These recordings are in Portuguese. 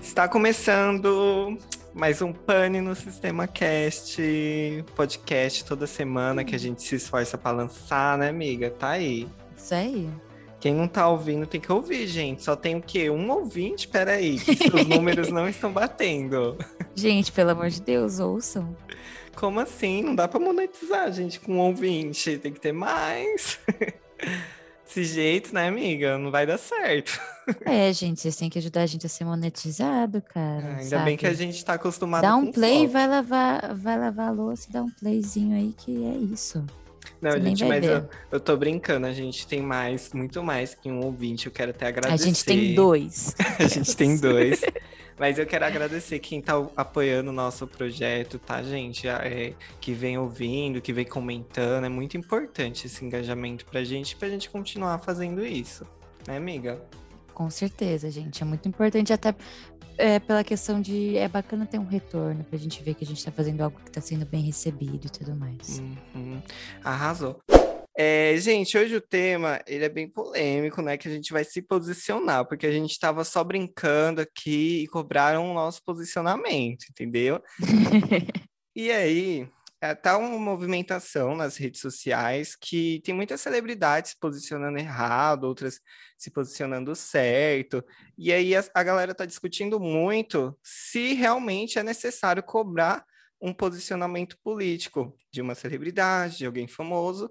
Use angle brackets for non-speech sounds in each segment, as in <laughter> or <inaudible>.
Está começando mais um Pane no Sistema Cast, podcast toda semana que a gente se esforça para lançar, né, amiga? Tá aí. Isso aí. Quem não tá ouvindo tem que ouvir, gente. Só tem o quê? Um ouvinte? Peraí, que os <laughs> números não estão batendo. Gente, pelo amor de Deus, ouçam. Como assim? Não dá para monetizar, gente, com um ouvinte. Tem que ter mais. <laughs> Desse jeito, né, amiga? Não vai dar certo. É, gente, vocês têm que ajudar a gente a ser monetizado, cara. Ainda sabe? bem que a gente tá acostumado Dá um play e foto. vai lavar, vai lavar a louça dá um playzinho aí que é isso. Não, Você gente, mas eu, eu tô brincando. A gente tem mais, muito mais que um ouvinte. Eu quero até agradecer. <laughs> A gente tem dois. A gente tem dois. Mas eu quero agradecer quem tá apoiando o nosso projeto, tá, gente? É, que vem ouvindo, que vem comentando. É muito importante esse engajamento pra gente, pra gente continuar fazendo isso. Né, amiga? Com certeza, gente. É muito importante, até é, pela questão de. É bacana ter um retorno pra gente ver que a gente tá fazendo algo que tá sendo bem recebido e tudo mais. Uhum. Arrasou. É, gente, hoje o tema ele é bem polêmico, né? Que a gente vai se posicionar, porque a gente estava só brincando aqui e cobraram o nosso posicionamento, entendeu? <laughs> E aí, é, tá uma movimentação nas redes sociais que tem muitas celebridades se posicionando errado, outras se posicionando certo. E aí a, a galera tá discutindo muito se realmente é necessário cobrar um posicionamento político de uma celebridade, de alguém famoso.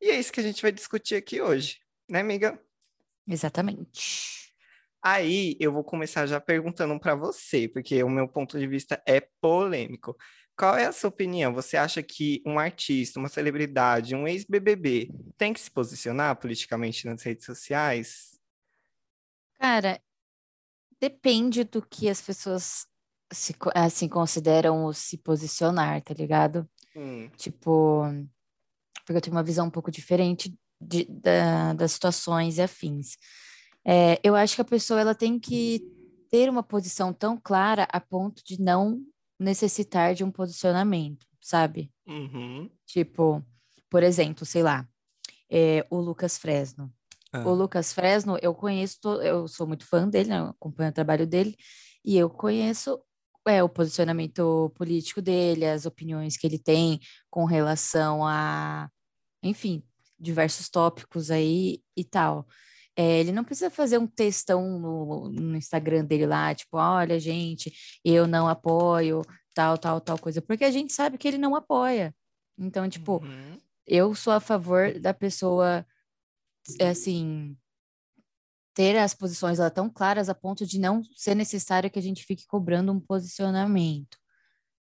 E é isso que a gente vai discutir aqui hoje, né, amiga? Exatamente. Aí eu vou começar já perguntando para você, porque o meu ponto de vista é polêmico. Qual é a sua opinião? Você acha que um artista, uma celebridade, um ex-BBB tem que se posicionar politicamente nas redes sociais? Cara, depende do que as pessoas se, assim consideram se posicionar, tá ligado? Hum, Tipo, porque eu tenho uma visão um pouco diferente de- da- das situações e afins. É, eu acho que a pessoa ela tem que ter uma posição tão clara a ponto de não necessitar de um posicionamento, sabe? uhum, Tipo, por exemplo, sei lá, é, o Lucas Fresno. ah, O Lucas Fresno, eu conheço, eu sou muito fã dele, né? Eu acompanho o trabalho dele, e eu conheço é, o posicionamento político dele, as opiniões que ele tem com relação a, enfim, diversos tópicos aí e tal. É, ele não precisa fazer um textão no, no Instagram dele lá, tipo, olha, gente, eu não apoio tal, tal, tal coisa, porque a gente sabe que ele não apoia. Então, tipo, uhum, eu sou a favor da pessoa, é, assim, ter as posições lá tão claras a ponto de não ser necessário que a gente fique cobrando um posicionamento.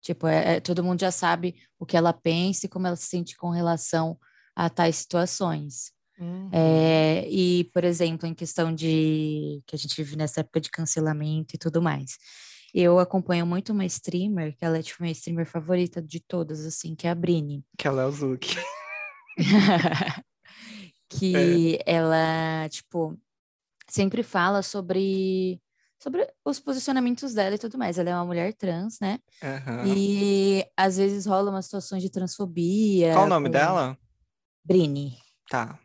Tipo, é, é- todo mundo já sabe o que ela pensa e como ela se sente com relação a tais situações. Uhum. É, e, por exemplo, em questão de que a gente vive nessa época de cancelamento e tudo mais. Eu acompanho muito uma streamer, que ela é tipo minha streamer favorita de todas, assim, que é a Brini. Que ela é o Zuki. <laughs> que ela, tipo, sempre fala sobre, sobre os posicionamentos dela e tudo mais. Ela é uma mulher trans, né? Aham. E às vezes rola umas situações de transfobia. Qual o nome com dela? Brini. Tá.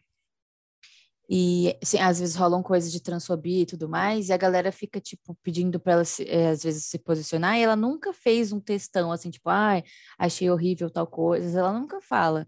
E assim, às vezes rolam coisas de transfobia e tudo mais, e a galera fica, tipo, pedindo para ela, se- eh, às vezes, se posicionar, e ela nunca fez um textão assim, tipo, ai, achei horrível tal coisa, ela nunca fala.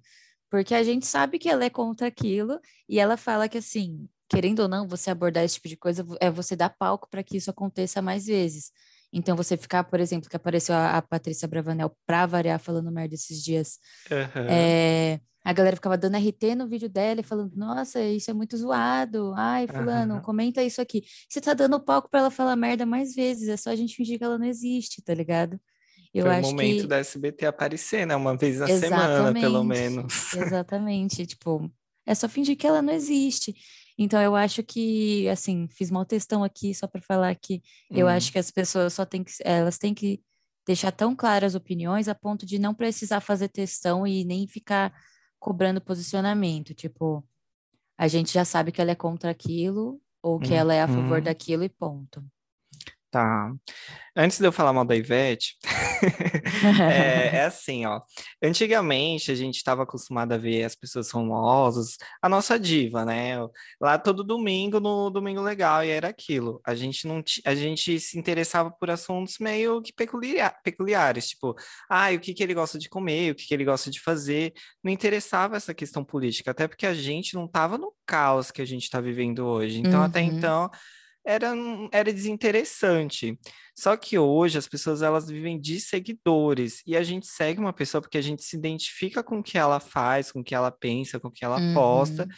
Porque a gente sabe que ela é contra aquilo, e ela fala que, assim, querendo ou não, você abordar esse tipo de coisa é você dar palco para que isso aconteça mais vezes. Então, você ficar, por exemplo, que apareceu a, a Patrícia Bravanel pra variar falando merda esses dias. Aham. É, a galera ficava dando RT no vídeo dela e falando: Nossa, isso é muito zoado. Ai, Fulano, Aham. comenta isso aqui. Você tá dando palco pra ela falar merda mais vezes, é só a gente fingir que ela não existe, tá ligado? Eu Foi o acho momento que. da SBT aparecer, né? Uma vez na semana, pelo menos. Exatamente. Tipo, é só fingir que ela não existe. Então, eu acho que, assim, fiz mal textão aqui só pra falar que eu Hum. acho que as pessoas só têm que, elas têm que deixar tão claras as opiniões a ponto de não precisar fazer textão e nem ficar cobrando posicionamento. Tipo, a gente já sabe que ela é contra aquilo ou que ela é a favor Uhum. daquilo e ponto. Tá. Antes de eu falar mal da Ivete, <laughs> é, é, <laughs> assim, ó. Antigamente a gente estava acostumado a ver as pessoas famosas, a nossa diva, né? Lá todo domingo no Domingo Legal, e era aquilo. A gente não a gente se interessava por assuntos meio que peculiar, peculiares, tipo, ah, o que, que ele gosta de comer, o que, que ele gosta de fazer. Não interessava essa questão política, até porque a gente não estava no caos que a gente está vivendo hoje. Então, uhum. até então era, era desinteressante. Só que hoje as pessoas elas vivem de seguidores e a gente segue uma pessoa porque a gente se identifica com o que ela faz, com o que ela pensa, com o que ela uhum. posta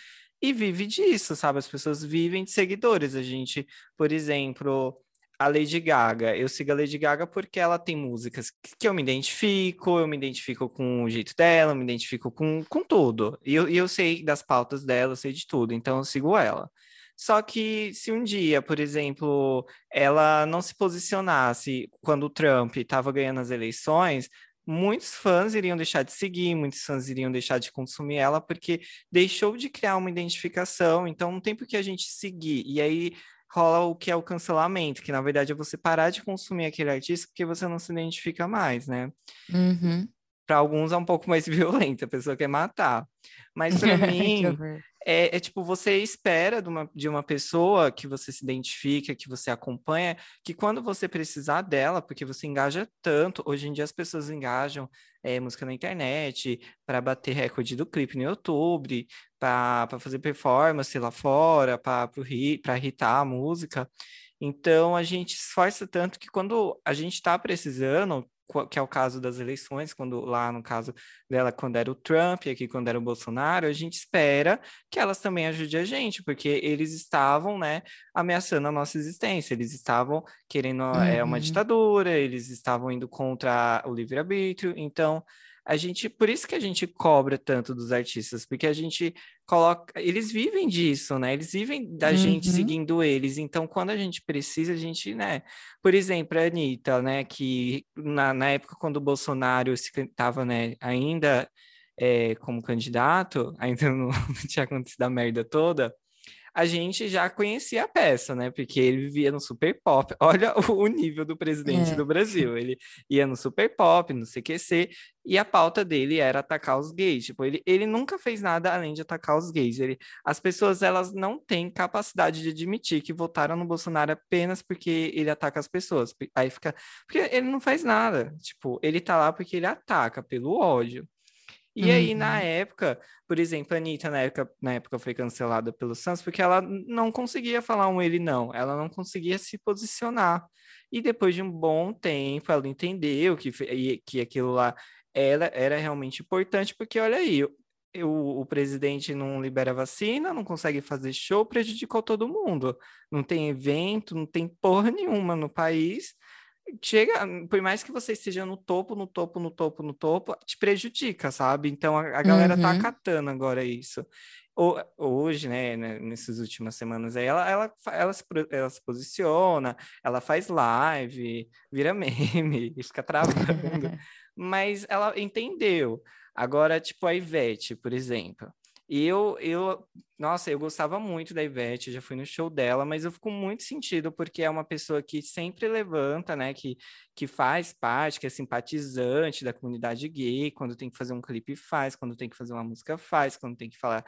e vive disso, sabe? As pessoas vivem de seguidores. A gente, por exemplo, a Lady Gaga. Eu sigo a Lady Gaga porque ela tem músicas que eu me identifico, eu me identifico com o jeito dela, eu me identifico com, com tudo. E eu, e eu sei das pautas dela, eu sei de tudo, então eu sigo ela. Só que se um dia, por exemplo, ela não se posicionasse quando o Trump estava ganhando as eleições, muitos fãs iriam deixar de seguir, muitos fãs iriam deixar de consumir ela, porque deixou de criar uma identificação, então não tem por que a gente seguir. E aí rola o que é o cancelamento, que na verdade é você parar de consumir aquele artista porque você não se identifica mais, né? Uhum. Para alguns é um pouco mais <laughs> violento, a pessoa quer matar. Mas para <laughs> mim, é, é, tipo, você espera de uma, de uma pessoa que você se identifica, que você acompanha, que quando você precisar dela, porque você engaja tanto, hoje em dia as pessoas engajam é, música na internet, para bater recorde do clipe no YouTube, para fazer performance lá fora, para irritar a música. Então a gente esforça tanto que quando a gente está precisando, que é o caso das eleições, quando lá no caso dela, quando era o Trump e aqui quando era o Bolsonaro, a gente espera que elas também ajudem a gente, porque eles estavam, né, ameaçando a nossa existência, eles estavam querendo uhum. é, uma uhum. ditadura, eles estavam indo contra o livre-arbítrio, então a gente, por isso que a gente cobra tanto dos artistas, porque a gente coloca, eles vivem disso, né? Eles vivem da uhum. gente seguindo eles. Então, quando a gente precisa, a gente, né? Por exemplo, a Anitta, né? Que na, na época quando o Bolsonaro estava, né, ainda é, como candidato, <laughs> ainda não, não tinha acontecido a merda toda a gente já conhecia a peça, né? Porque ele vivia no super pop. <laughs> Olha o nível do presidente é. do Brasil. Ele ia no super pop, no CQC, e a pauta dele era atacar os gays. Tipo, ele, ele nunca fez nada além de atacar os gays. Ele, as pessoas, elas não têm capacidade de admitir que votaram no Bolsonaro apenas porque ele ataca as pessoas. Aí fica... Porque ele não faz nada. Tipo, ele tá lá porque ele ataca pelo ódio. E uhum. aí, na uhum. época, por exemplo, a Anitta, na época, na época foi cancelada pelo Santos porque ela não conseguia falar um ele não, ela não conseguia se posicionar. E depois de um bom tempo, ela entendeu que, que aquilo lá era, era realmente importante, porque olha aí, o, o, presidente não libera vacina, não consegue fazer show, prejudicou todo mundo. Não tem evento, não tem porra nenhuma no país chega, por mais que você esteja no topo, no topo, no topo, no topo, te prejudica, sabe? Então a, a galera tá uhum. tá acatando agora isso. O, hoje, né, né, nessas últimas semanas aí, ela, ela, ela, se, ela se posiciona, ela faz live, vira <laughs> meme, fica travando, <laughs> mas ela entendeu. Agora, tipo, a Ivete, por exemplo, eu, eu, nossa, eu gostava muito da Ivete, já fui no show dela, mas eu fico muito sentido porque é uma pessoa que sempre levanta, né, que, que faz parte, que é simpatizante da comunidade gay, quando tem que fazer um clipe faz, quando tem que fazer uma música faz, quando tem que falar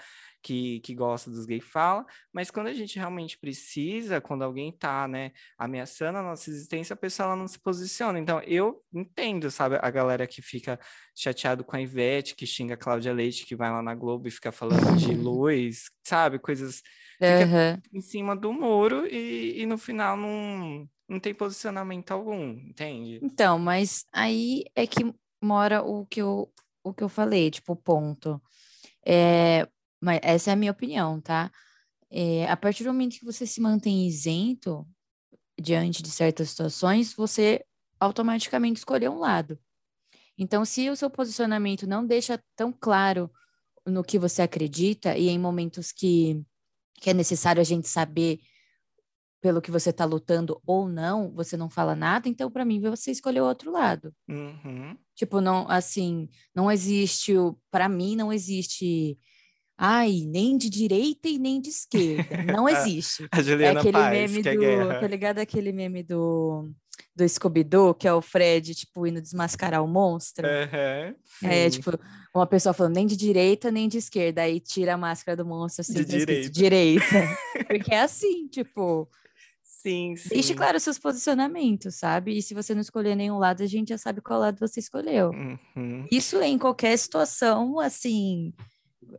que, que gosta dos gays fala, mas quando a gente realmente precisa, quando alguém tá, né, ameaçando a nossa existência, a pessoa ela não se posiciona. Então, eu entendo, sabe, a galera que fica chateado com a Ivete, que xinga a Cláudia Leite, que vai lá na Globo e fica falando de <laughs> luz, sabe, coisas fica em cima do muro e, e no final não, não tem posicionamento algum, entende? Então, mas aí é que mora o que eu, o que eu falei, tipo, ponto. É, mas essa é a minha opinião, tá? É, a partir do momento que você se mantém isento diante de certas situações, você automaticamente escolheu um lado. Então, se o seu posicionamento não deixa tão claro no que você acredita e em momentos que, que é necessário a gente saber pelo que você está lutando ou não, você não fala nada, então para mim você escolheu outro lado. Uhum. Tipo, não, assim, não existe, para mim não existe Ai, nem de direita e nem de esquerda. Não <laughs> existe. A É Juliana aquele Paz, meme é do. guerra. Tá ligado aquele meme do, do Scooby-Doo, que é o Fred, tipo, indo desmascarar o monstro? Aham, É, tipo, uma pessoa falando nem de direita nem de esquerda, aí tira a máscara do monstro assim, De escrito direita. <laughs> Porque é assim, tipo, Sim, sim. deixe claro os seus posicionamentos, sabe? E se você não escolher nenhum lado, a gente já sabe qual lado você escolheu. Uhum. Isso em qualquer situação, assim,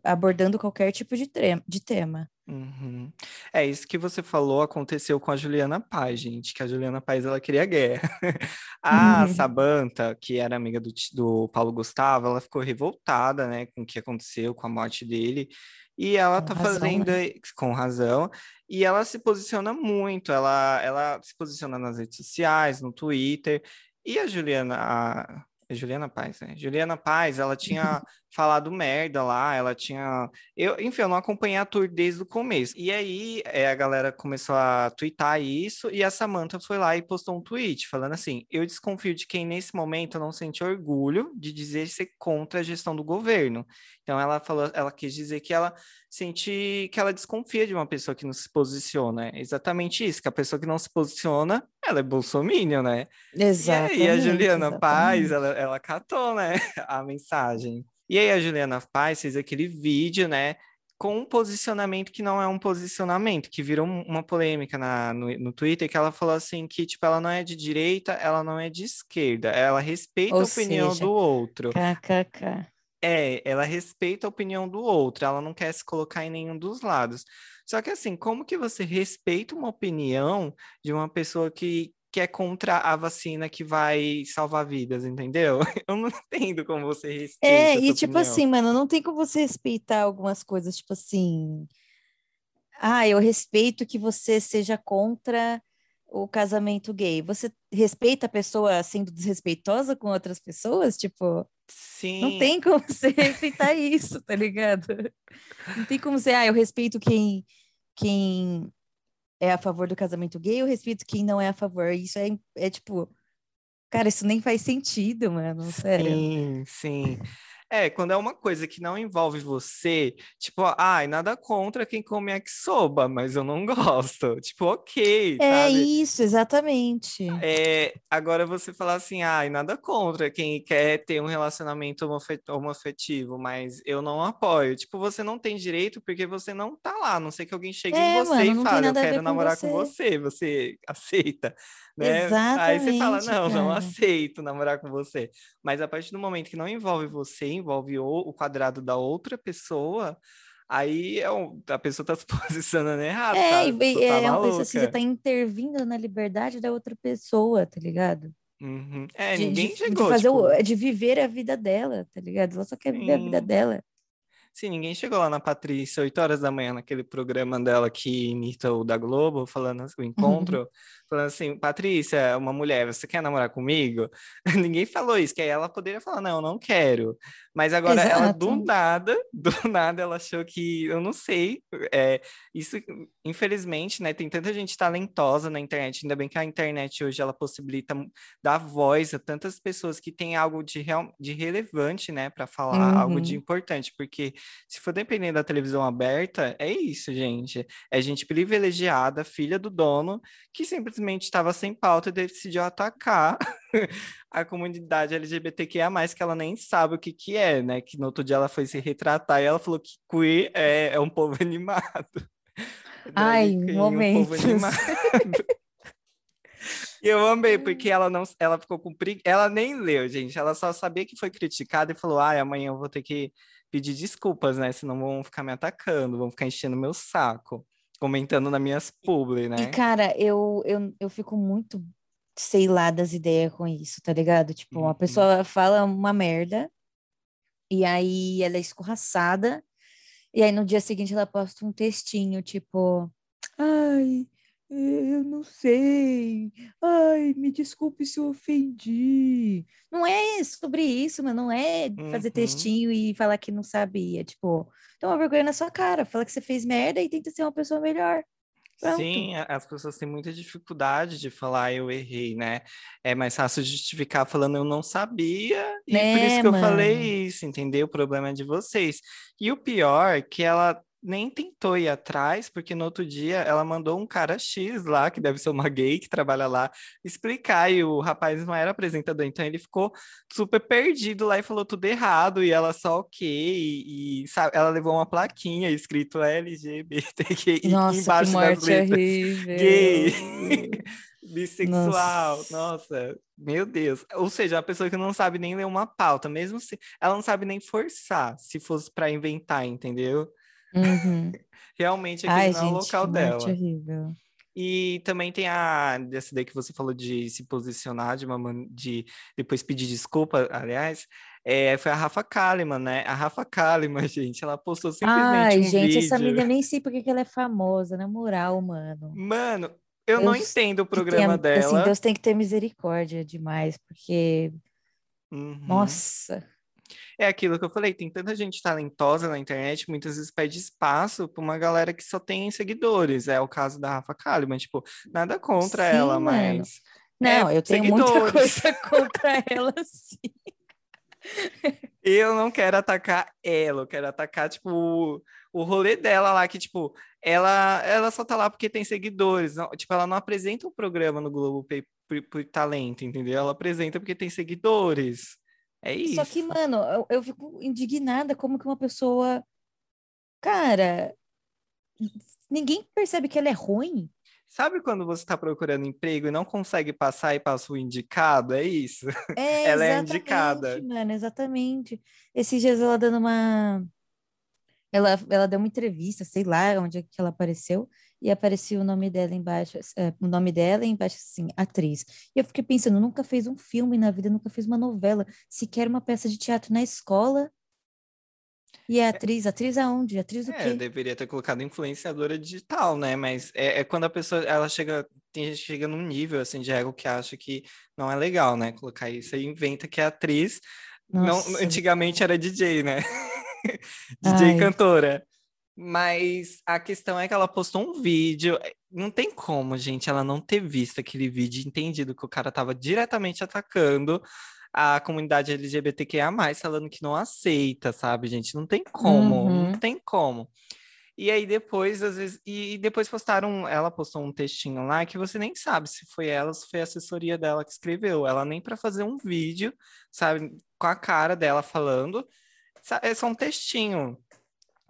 abordando qualquer tipo de, de tema. Uhum. É isso que você falou aconteceu com a Juliana Paz, gente, que a Juliana Paz ela queria guerra. <laughs> A Sabanta, que era amiga do, do Paulo Gustavo, ela ficou revoltada, né, com o que aconteceu, com a morte dele, e ela Com tá razão, fazendo né? com razão, e ela se posiciona muito, ela, ela se posiciona nas redes sociais, no Twitter, e a Juliana, a, Juliana Paz, né? Juliana Paz, ela tinha <laughs> falado merda lá, ela tinha eu, enfim, eu não acompanhei a tour desde o começo. E aí, é, a galera começou a twittar isso, e a Samantha foi lá e postou um tweet falando assim: Eu desconfio de quem nesse momento não sente orgulho de dizer ser contra a gestão do governo. Então ela falou, ela quis dizer que ela sente que ela desconfia de uma pessoa que não se posiciona. É exatamente isso, que a pessoa que não se posiciona, ela é bolsominion, né? E Exatamente. aí a Juliana Paz, ela, ela catou, né, <laughs> a mensagem. E aí a Juliana Paz fez aquele vídeo, né, com um posicionamento que não é um posicionamento, que virou um- uma polêmica na, no, no Twitter, que ela falou assim que, tipo, ela não é de direita, ela não é de esquerda, ela respeita Ou a opinião seja, do outro. KKK. É, ela respeita a opinião do outro, ela não quer se colocar em nenhum dos lados. Só que assim, como que você respeita uma opinião de uma pessoa que, que é contra a vacina que vai salvar vidas, entendeu? <laughs> Eu não entendo como você respeita É, e tipo opinião. assim, mano, não tem como você respeitar algumas coisas, tipo assim. Ah, eu respeito que você seja contra o casamento gay. Você respeita a pessoa sendo desrespeitosa com outras pessoas? Tipo, não Sim, tem <laughs> como você respeitar isso, tá ligado? Não tem como você, ah, eu respeito quem, quem é a favor do casamento gay, eu respeito quem não é a favor. Isso é, é tipo, cara, isso nem faz sentido, mano, sério. sim, sim. É, quando é uma coisa que não envolve você, tipo, ai, nada contra quem come yakisoba, mas eu não <laughs> gosto. Tipo, ok, É sabe? isso, exatamente. É, agora você falar assim, ai, nada contra quem quer ter um relacionamento homoafetivo, mas eu não apoio. Tipo, você não tem direito porque você não tá lá, a não sei que alguém chegue em É, você mano, e não fale, eu a quero com namorar com você. você, você aceita, né? Aí você fala, Exatamente, não, não cara. aceito namorar com você. Mas a partir do momento que não envolve você, envolve o, o quadrado da outra pessoa, aí é um- a pessoa tá se <laughs> posicionando errado, É, tá? e- tá é uma pessoa assim, você maluca. tá intervindo na liberdade da outra pessoa, tá ligado? Uhum. É, De, de, ninguém de chegou, fazer o, tipo, de viver a vida dela, tá ligado? Ela só quer viver a vida sim. dela. Sim, ninguém chegou lá na Patrícia, 8 horas da manhã, naquele programa dela que imita o da Globo, falando assim, o encontro, falando assim, Patrícia, uma mulher, você quer namorar comigo? <laughs> Ninguém falou isso, que aí ela poderia falar, não, eu não quero. Mas agora ela, do Exato. nada, <laughs> do nada, ela achou que, eu não sei, é, isso, infelizmente, né, tem tanta gente talentosa na internet, ainda bem que a internet hoje, ela possibilita dar voz a tantas pessoas que têm algo de, real, de relevante, né, para falar, algo de Uhum. importante, porque se for depender da televisão aberta, é isso, gente. É gente privilegiada, filha do dono, que simplesmente estava sem pauta e decidiu atacar <laughs> a comunidade LGBTQIA+, que ela nem sabe o que que é, né? Que no outro dia ela foi se retratar e ela falou que queer é, é um povo <laughs> animado. Ai, Drag queen, um povo momentos. animado. <laughs> Eu amei, porque ela não, ela ficou com pregui... ela nem leu, gente. Ela só sabia que foi criticada e falou: "Ai, amanhã eu vou ter que pedir desculpas, né? Senão vão ficar me atacando, vão ficar enchendo meu saco, comentando nas minhas publi, E, né?" cara, eu, eu, eu fico muito, sei lá, das ideias com isso, tá ligado? Tipo, uma Uhum. pessoa fala uma merda, e aí ela é escorraçada, e aí no dia seguinte ela posta um textinho, tipo, ai, eu não sei, ai, me desculpe se eu ofendi. Não é sobre isso, mas não é fazer Uhum. textinho e falar que não sabia, tipo, toma vergonha na sua cara, fala que você fez merda e tenta ser uma pessoa melhor. Pronto. Sim, as pessoas têm muita dificuldade de falar eu errei, né? É mais fácil justificar falando eu não sabia, e por Né, isso que eu falei isso, entendeu? O problema é de vocês. E o pior é que ela nem tentou ir atrás, porque no outro dia ela mandou um cara X lá, que deve ser uma gay que trabalha lá, explicar, e o rapaz não era apresentador, então ele ficou super perdido lá e falou tudo errado, e ela só ok, e, e, sabe, ela levou uma plaquinha escrito LGBTQI Nossa, que embaixo das morte letras horrível. gay, <laughs> bissexual, Nossa. nossa, meu Deus. Ou seja, a pessoa que não sabe nem ler uma pauta, mesmo se ela não sabe nem forçar, se fosse para inventar, entendeu? Uhum. <laughs> Realmente aquele Ai, não é o local dela. horrível. E também tem a dessa daí que você falou de se posicionar, de uma man- de depois pedir desculpa, aliás, é, foi a Rafa Kalimann, né? A Rafa Kalimann, <laughs> gente, ela postou simplesmente Ai, um gente, essa vídeo. menina eu nem sei por que ela é famosa, na moral, mano. Mano, eu não Deus entendo o programa assim, dela. Deus tem que ter misericórdia demais, porque, Uhum. nossa, É aquilo que eu falei, tem tanta gente talentosa na internet, muitas vezes pede espaço para uma galera que só tem seguidores. É o caso da Rafa Kalimann, tipo, nada contra Sim, ela, mano. mas não, é, eu tenho muita seguidores. coisa <laughs> contra ela, sim. Eu não quero atacar ela, eu quero atacar, tipo, o, o rolê dela lá, que, tipo, ela, ela só tá lá porque tem seguidores. Não, tipo, ela não apresenta um programa no Globo por, por, por talento, entendeu? Ela apresenta porque tem seguidores. É isso. Só que, mano, eu, eu fico indignada como que uma pessoa, cara, ninguém percebe que ela é ruim. Sabe quando você tá procurando emprego e não consegue passar e passa o indicado? É isso. É, <laughs> Ela é indicada. mano, exatamente. Esses dias ela dando uma. Ela, ela deu uma entrevista, sei lá onde é que ela apareceu, e aparecia o nome dela embaixo, é, o nome dela embaixo assim, atriz. E eu fiquei pensando, nunca fez um filme na vida, nunca fez uma novela, sequer uma peça de teatro na escola. E é atriz, atriz aonde? Atriz do É, quê? deveria ter colocado influenciadora digital, né? Mas é, é quando a pessoa, ela chega, tem gente que chega num nível, assim, de ego que acha que não é legal, né? Colocar isso aí, inventa que é atriz. Não, antigamente era DJ, né? <laughs> DJ Ai. cantora. Mas a questão é que ela postou um vídeo. Não tem como, gente, ela não ter visto aquele vídeo e entendido que o cara tava diretamente atacando a comunidade LGBTQIA+, falando que não aceita, sabe, gente? Não tem como, não Uhum. tem como. E aí depois, às vezes, e depois postaram, ela postou um textinho lá que você nem sabe se foi ela, se foi a assessoria dela que escreveu. Ela nem para fazer um vídeo, sabe, com a cara dela falando, é só um textinho.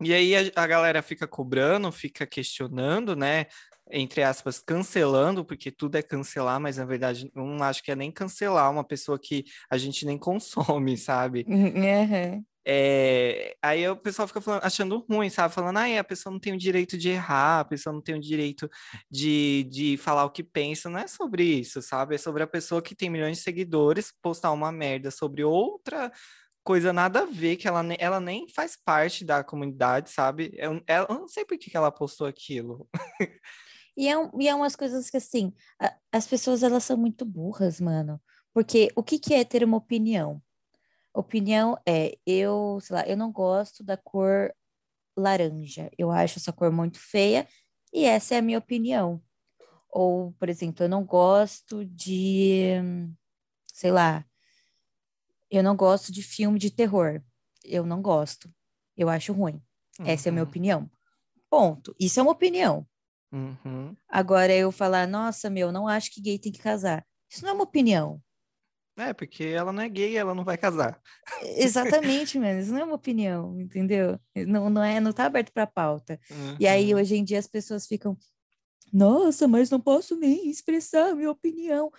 E aí a, a galera fica cobrando, fica questionando, né? Entre aspas, cancelando, porque tudo é cancelar, mas na verdade não acho que é nem cancelar uma pessoa que a gente nem consome, <laughs> sabe? Uhum. É, aí o pessoal fica falando- achando ruim, sabe? Falando, ah, a pessoa não tem o direito de errar, a pessoa não tem o direito de, de falar o que pensa. Não é sobre isso, sabe? É sobre a pessoa que tem milhões de seguidores postar uma merda sobre outra coisa nada a ver, que ela, ela nem faz parte da comunidade, sabe? Eu, ela- eu não sei por que que ela postou aquilo. E é, e é umas coisas que, assim, as pessoas, elas são muito burras, mano. Porque o que que é ter uma opinião? Opinião é, eu, sei lá, eu não gosto da cor laranja. Eu acho essa cor muito feia e essa é a minha opinião. Ou, por exemplo, eu não gosto de, sei lá, eu não gosto de filme de terror. Eu não gosto. Eu acho ruim. Essa é a minha Uhum, opinião. Ponto. Isso é uma opinião. uhum. Agora eu falar, nossa, meu, não acho que gay tem que casar. Isso não é uma opinião. É, porque ela não é gay, ela não vai casar. Exatamente, <laughs> mano. Isso não é uma opinião, entendeu? Não, não é, não tá aberto para pauta. E aí Uhum. hoje em dia as pessoas ficam, nossa, mas não posso nem expressar a minha opinião.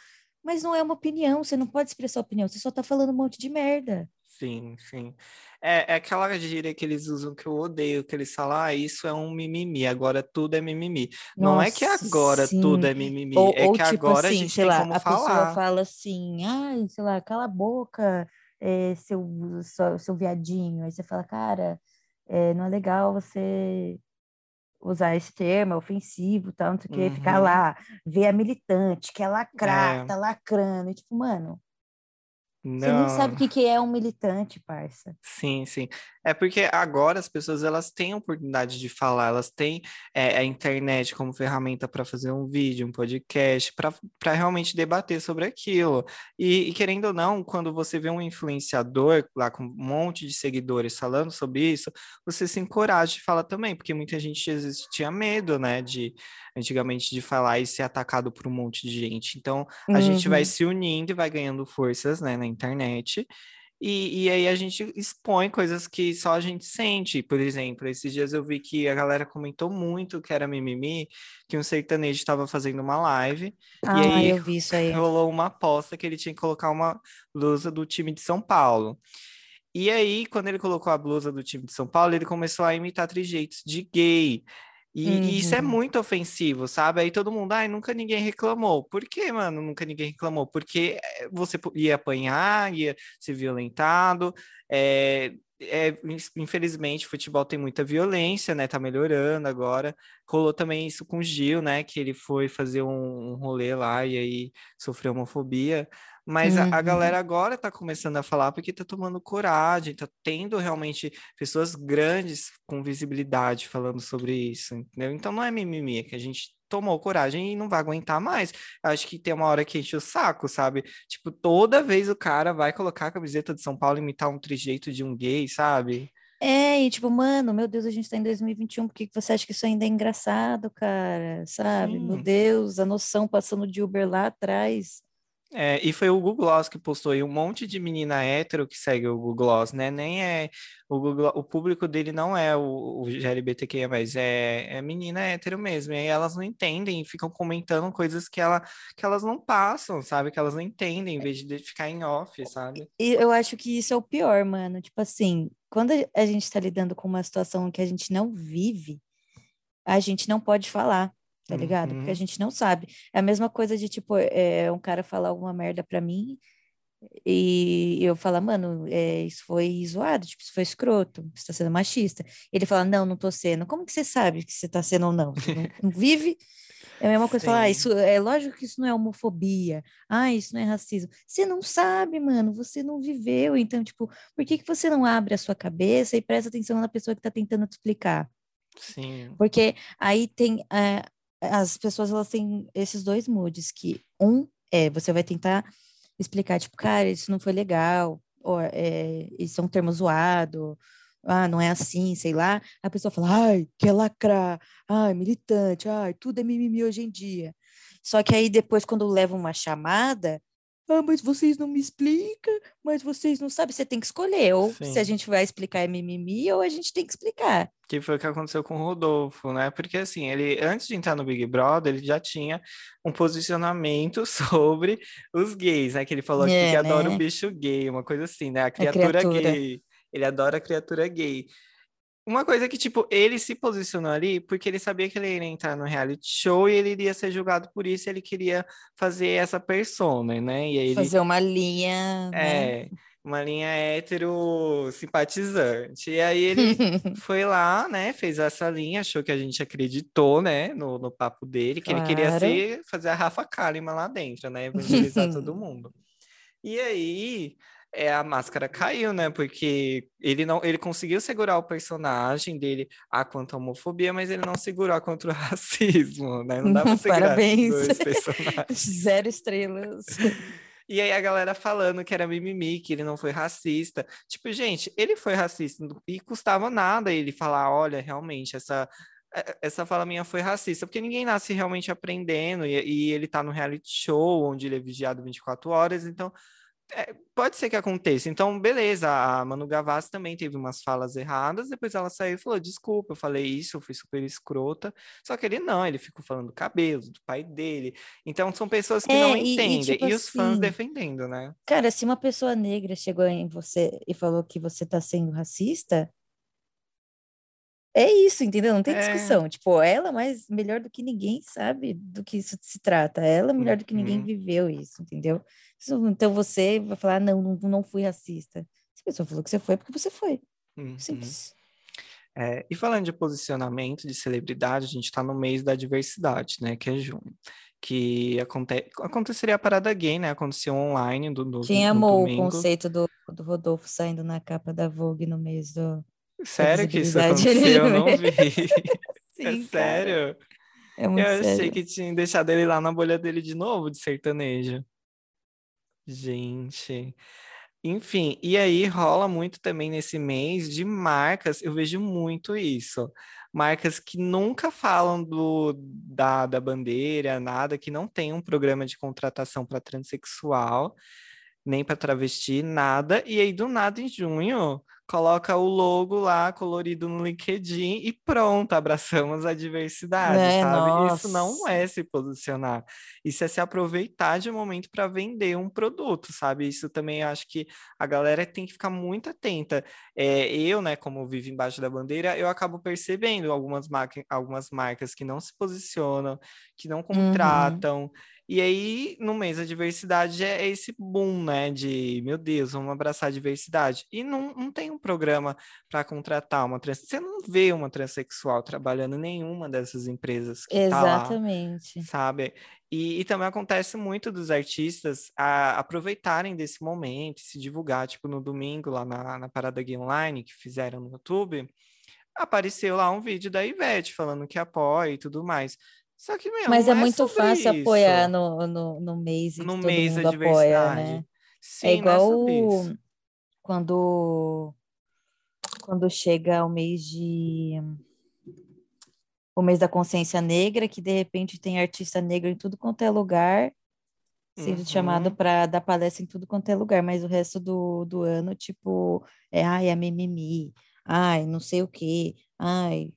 Mas não é uma opinião, você não pode expressar opinião, você só tá falando um monte de merda. Sim, sim. É, é aquela gíria que eles usam que eu odeio, que eles falam, ah, isso é um mimimi, agora tudo é mimimi. Não é que Nossa, agora tudo sim. é mimimi, Ou, é ou que tipo agora a assim, gente sei tem lá, como a pessoa falar. fala assim, ai, sei lá, cala a boca, é, seu, seu, seu viadinho. Aí você fala, cara, é, não é legal você usar esse termo, é ofensivo, tal, não sei o quê, ficar Uhum. lá, ver a militante, que é lacrar, É. tá lacrando. E, tipo, mano, você nem Não, sabe o que, que é um militante, parça. sim, sim. É porque agora as pessoas elas têm a oportunidade de falar, elas têm é, a internet como ferramenta para fazer um vídeo, um podcast, para realmente debater sobre aquilo. E, e, querendo ou não, quando você vê um influenciador lá com um monte de seguidores falando sobre isso, você se encoraja e fala também, porque muita gente às vezes tinha medo, né, de antigamente de falar e ser atacado por um monte de gente. Então a uhum. gente vai uhum. se unindo e vai ganhando forças, né, na internet. E, e aí a gente expõe coisas que só a gente sente. Por exemplo, esses dias eu vi que a galera comentou muito que era mimimi, que um sertanejo estava fazendo uma live. Ah, e aí, eu vi isso aí. rolou uma aposta que ele tinha que colocar uma blusa do time de São Paulo. E aí, quando ele colocou a blusa do time de São Paulo, ele começou a imitar trejeitos de gay. E, uhum. e, isso é uhum. muito ofensivo, sabe? Aí todo mundo, ai, nunca ninguém reclamou. Por que, mano, nunca ninguém reclamou? Porque eh, você ia apanhar, ia ser violentado. É, é, infelizmente, futebol tem muita violência, né? Tá melhorando agora. Rolou também isso com o Gil, né? Que ele foi fazer um, um rolê lá e aí sofreu homofobia. Mas uhum. a, a, galera uhum. agora está começando a falar porque está tomando coragem, está tendo realmente pessoas grandes com visibilidade falando sobre isso, entendeu? Então não é mimimi, é que a gente tomou coragem e não vai aguentar mais. Acho que tem uma hora que enche o saco, sabe? Tipo, toda vez o cara vai colocar a camiseta de São Paulo e imitar um trejeito de um gay, sabe? É, e tipo, mano, meu Deus, a gente tá em 2021, por que você acha que isso ainda é engraçado, cara? Sabe? Sim. Meu Deus, a noção passando de Uber lá atrás. É, e foi o Google Gloss que postou aí um monte de menina hétero que segue o Google Gloss, né? Nem é o Google, o público dele não é o, o LGBTQIA, mas é, é menina hétero mesmo. E aí elas não entendem, ficam comentando coisas que, ela, que elas não passam, sabe? Que elas não entendem, em vez de ficar em off, sabe? E eu acho que isso é o pior, mano. Tipo assim, quando a gente tá lidando com uma situação que a gente não vive, a gente não pode falar tá ligado? Uhum. Porque a uhum. gente não sabe. É a mesma coisa de, tipo, é, um cara falar alguma merda pra mim e eu falar, mano, é, isso foi zoado, tipo, isso foi escroto, você tá sendo machista. Ele fala, não, não tô sendo. Como que você sabe que você tá sendo ou não? Você não, <laughs> não vive? É a mesma coisa falar, ah, isso é lógico que isso não é homofobia, ah, isso não é racismo. Você não sabe, mano, você não viveu, então, tipo, por que, que você não abre a sua cabeça e presta atenção na pessoa que tá tentando te explicar? Sim. Porque aí tem é, as pessoas elas têm esses dois moods, que um é você vai tentar explicar, tipo, cara, isso não foi legal, ou é, isso é um termo zoado, ah, não é assim, sei lá. A pessoa fala, ai, quer lacrar, ai, militante, ai, tudo é mimimi hoje em dia. Só que aí depois, quando leva uma chamada, ah, mas vocês não me explicam, mas vocês não sabem. Você tem que escolher, ou Sim. se a gente vai explicar é mimimi, ou a gente tem que explicar. Que foi o que aconteceu com o Rodolfo, né? Porque assim, ele antes de entrar no Big Brother, ele já tinha um posicionamento <laughs> sobre os gays, né? Que ele falou é, que, né? adora o bicho gay, uma coisa assim, né? A criatura, a criatura. gay. Ele adora a criatura gay. Uma coisa que, tipo, ele se posicionou ali porque ele sabia que ele ia entrar no reality show e ele iria ser julgado por isso, ele queria fazer essa persona, né? E aí fazer ele... uma linha. É, né? uma linha hétero simpatizante. E aí ele <laughs> foi lá, né? Fez essa linha, achou que a gente acreditou, né? No, no papo dele, que claro. ele queria ser, fazer a Rafa Kalimann lá dentro, né? Evangelizar todo <laughs> mundo. E aí é, a máscara caiu, né? Porque ele não, ele conseguiu segurar o personagem dele a quanto a homofobia, mas ele não segurou contra o <laughs> racismo, né? Não dá pra <laughs> segurar Parabéns. dois <laughs> personagens. Zero estrelas. E aí a galera falando que era mimimi, que ele não foi racista. Tipo, gente, ele foi racista e custava nada ele falar, olha, realmente, essa essa fala minha foi racista, porque ninguém nasce realmente aprendendo, e, e ele tá no reality show, onde ele é vigiado 24 horas, então é, pode ser que aconteça. Então, beleza, a Manu Gavassi também teve umas falas erradas, depois ela saiu e falou: desculpa, eu falei isso, eu fui super escrota. Só que ele não, ele ficou falando do cabelo, do pai dele. Então, são pessoas que é, não e, entendem. E, tipo e os assim, fãs defendendo, né? Cara, se uma pessoa negra chegou em você e falou que você tá sendo racista, é isso, entendeu? Não tem é. discussão. Tipo, ela mais melhor do que ninguém sabe do que isso se trata. Ela melhor do que ninguém uhum. viveu isso, entendeu? Então você vai falar, não, não, não fui racista. Se a pessoa falou que você foi, é porque você foi. Uhum. Simples. É, e falando de posicionamento de celebridade, a gente está no mês da diversidade, né? Que é junho. Que aconte... aconteceria a parada gay, né? Aconteceu online do, do Quem amou o conceito do, do Rodolfo saindo na capa da Vogue no mês do, Sério que isso <laughs> aconteceu? Eu não vi. <laughs> Sim, é sério? É Eu achei sério. que tinha deixado ele lá na bolha dele de novo, de sertanejo. Gente. Enfim, e aí rola muito também nesse mês de marcas, eu vejo muito isso. Marcas que nunca falam do, da, da bandeira, nada, que não tem um programa de contratação para transexual, nem para travesti, nada. E aí, do nada, em junho, coloca o logo lá colorido no LinkedIn e pronto, abraçamos a diversidade, É, sabe? Isso não nossa. é se posicionar, isso é se aproveitar de um momento para vender um produto, sabe? Isso também acho que a galera tem que ficar muito atenta. É, eu, né, como vivo embaixo da bandeira, eu acabo percebendo algumas, marca, algumas marcas que não se posicionam, que não Uhum. E aí, no mês da diversidade, é esse boom, né? De, meu Deus, vamos abraçar a diversidade. E não, não tem um programa para contratar uma trans. Você não vê uma transexual trabalhando em nenhuma dessas empresas que tá lá, Exatamente. sabe? E, e também acontece muito dos artistas a, aproveitarem desse momento, se divulgar, tipo, no domingo, lá na, na Parada Gay Online, que fizeram no YouTube, apareceu lá um vídeo da Ivete falando que apoia e tudo mais. Só que, meu, Mas não é muito fácil apoiar isso no, no, no mês no que todo mês mundo apoia, né? É Sim, é igual isso. quando, quando chega o mês de o mês da consciência negra, que de repente tem artista negro em tudo quanto é lugar, sendo chamado Uhum. para dar palestra em tudo quanto é lugar, mas o resto do, do ano, tipo, é ai, é mimimi, ai, não sei o quê, ai,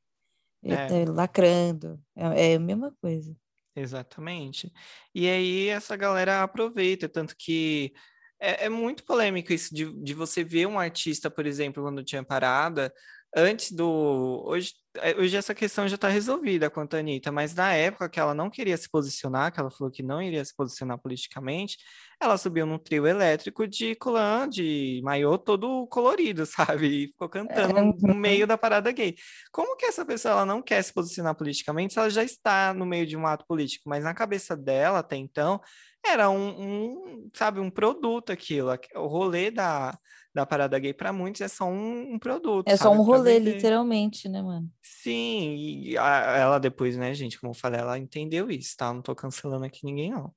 é, lacrando. É, é a mesma coisa. Exatamente. E aí essa galera aproveita, tanto que é, é muito polêmico isso de, de você ver um artista, por exemplo, quando tinha parada, antes do. Hoje, é, hoje essa questão já está resolvida quanto a Anitta, mas na época que ela não queria se posicionar, que ela falou que não iria se posicionar politicamente, ela subiu num trio elétrico de colã, de maiô todo colorido, <laughs> sabe? E ficou cantando no meio da parada gay. Como que essa pessoa ela não quer se posicionar politicamente se ela já está no meio de um ato político? Mas na cabeça dela, até então, era um, um, sabe, um produto aquilo. O rolê da, da parada gay para muitos é só um, um produto. É só sabe? um Pra rolê, literalmente, né, mano? Sim, e a- ela depois, né, gente, como eu falei, ela entendeu isso, tá? Não tô cancelando aqui ninguém, não.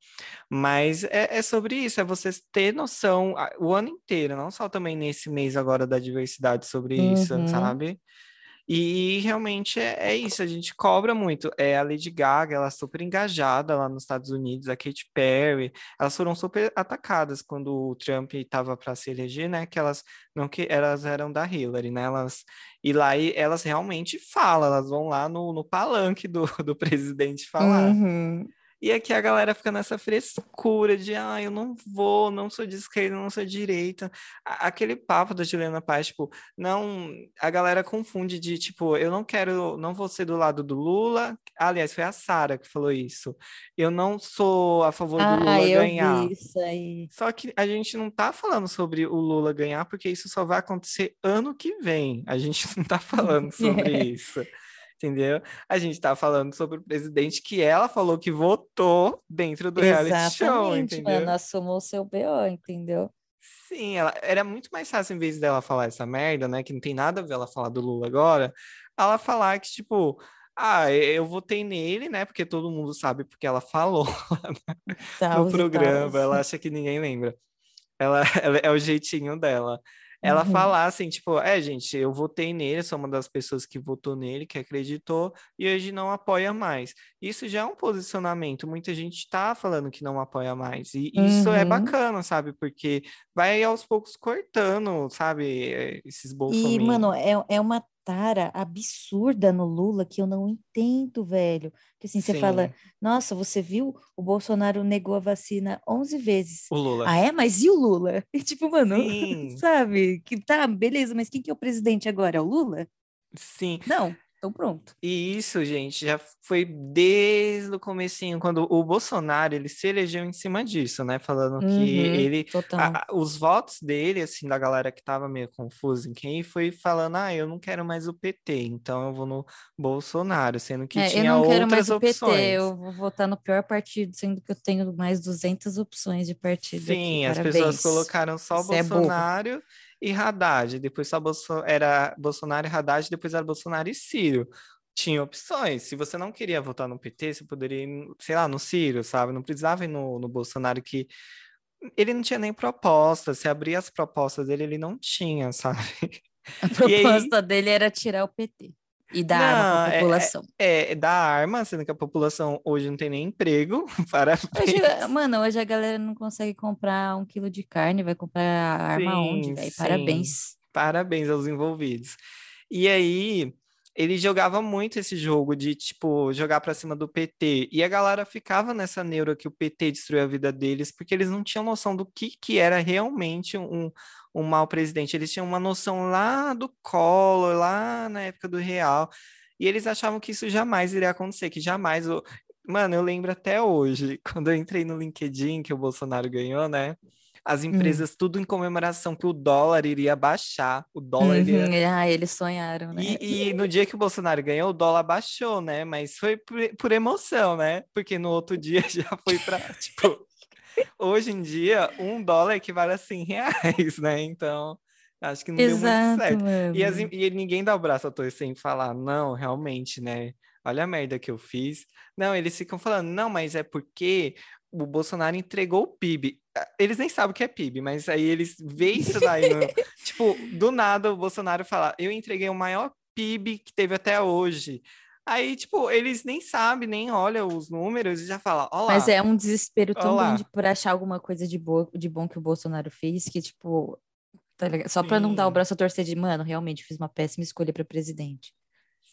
Mas é, é sobre isso, é você ter noção o ano inteiro, não só também nesse mês agora da diversidade sobre isso, Uhum. sabe? E realmente é, é isso, a gente cobra muito. É a Lady Gaga, ela é super engajada lá nos Estados Unidos, a Katy Perry, elas foram super atacadas quando o Trump estava para se eleger, né? Que elas não que elas eram da Hillary, né? Elas e lá e elas realmente falam, elas vão lá no, no palanque do, <laughs> do presidente falar. Uhum. E aqui a galera fica nessa frescura de, ah, eu não vou, não sou de esquerda, não sou direita. Aquele papo da Juliana Paz, tipo, não, a galera confunde de, tipo, eu não quero, não vou ser do lado do Lula. Aliás, foi a Sara que falou isso. Eu não sou a favor do Ah, Lula ganhar. isso aí. Só que a gente não tá falando sobre o Lula ganhar, porque isso só vai acontecer ano que vem. A gente <laughs> não tá falando <laughs> sobre isso. Entendeu? A gente tá falando sobre o presidente que ela falou que votou dentro do reality show, Exatamente, entendeu? mano. Assumou o seu BO, entendeu? Sim, ela, era muito mais fácil, em vez dela falar essa merda, né? Que não tem nada a ver ela falar do Lula agora, ela falar que, tipo, ah, eu votei nele, né? Porque todo mundo sabe porque ela falou no Tals e programa, ela acha que ninguém lembra. Ela, <laughs> ela é o jeitinho dela. Ela Uhum. falar assim, tipo, é, gente, eu votei nele, sou uma das pessoas que votou nele, que acreditou, e hoje não apoia mais. Isso já é um posicionamento. Muita gente tá falando que não apoia mais. E isso é Uhum. bacana, sabe? Porque vai aos poucos cortando, sabe, esses E, bolsominions. mano, é, é uma tara absurda no Lula que eu não entendo, velho. Que assim, você fala, Sim, nossa, você viu? O Bolsonaro negou a vacina 11 vezes. o Lula. Ah, é? Mas e o Lula? <laughs> E tipo, mano, Sim, <laughs> sabe? Que tá, beleza, mas quem que é o presidente agora? É o Lula? sim. Não, então pronto. E isso, gente, já foi desde o comecinho, quando o Bolsonaro, ele se elegeu em cima disso, né? Falando que Uhum, ele... total. a- os votos dele, assim, da galera que tava meio confusa em quem, foi falando, ah, eu não quero mais o PT, então eu vou no Bolsonaro, sendo que É, eu tinha não quero mais outras o PT, opções. eu vou votar no pior partido, sendo que eu tenho mais 200 opções de partido aqui. Sim, as pessoas colocaram só o Você é. Bolsonaro e Haddad. Depois só Bolso... era Bolsonaro e Haddad, depois era Bolsonaro e Ciro. Tinha opções. Se você não queria votar no PT, você poderia ir, sei lá, no Ciro, sabe? Não precisava ir no, no Bolsonaro que ele não tinha nem proposta. Se abrir as propostas dele, ele não tinha, sabe? A <laughs> proposta aí... dele era tirar o PT e dar não, arma para a é, população. É, é, é, dar arma, sendo que a população hoje não tem nem emprego. <laughs> Parabéns. Hoje, mano, hoje a galera não consegue comprar um quilo de carne, vai comprar arma sim, onde, velho? Parabéns. Parabéns aos envolvidos. E aí, ele jogava muito esse jogo de, tipo, jogar para cima do PT. E a galera ficava nessa neura que o PT destruiu a vida deles, porque eles não tinham noção do que, que era realmente um, um mau presidente. Eles tinham uma noção lá do Collor, lá na época do Real. E eles achavam que isso jamais iria acontecer, que jamais. O... Mano, eu lembro até hoje, <laughs> quando eu entrei no LinkedIn, que o Bolsonaro ganhou, né? as hum. empresas hum. tudo em comemoração que o dólar iria baixar, o dólar uhum. iria... Ah, eles sonharam, né? E, e, no dia que o Bolsonaro ganhou, o dólar baixou, né? Mas foi por, por emoção, né? Porque no outro <laughs> dia já foi para, tipo... Hoje em dia, um dólar equivale a 100 reais, né? Então, acho que não Exato, deu muito certo. E, as, e, ninguém dá o braço a torcer sem falar, não, realmente, né? Olha a merda que eu fiz. Não, eles ficam falando, não, mas é porque o Bolsonaro entregou o PIB. Eles nem sabem o que é PIB, mas aí eles veem isso daí. No... <laughs> tipo, do nada o Bolsonaro fala: eu entreguei o maior PIB que teve até hoje. Aí, tipo, eles nem sabem, nem olham os números e já falam, ó Mas é um desespero tão grande por achar alguma coisa de, boa, de bom que o Bolsonaro fez, que, tipo, tá Só para não dar o braço a torcer de, mano, realmente fiz uma péssima escolha para presidente.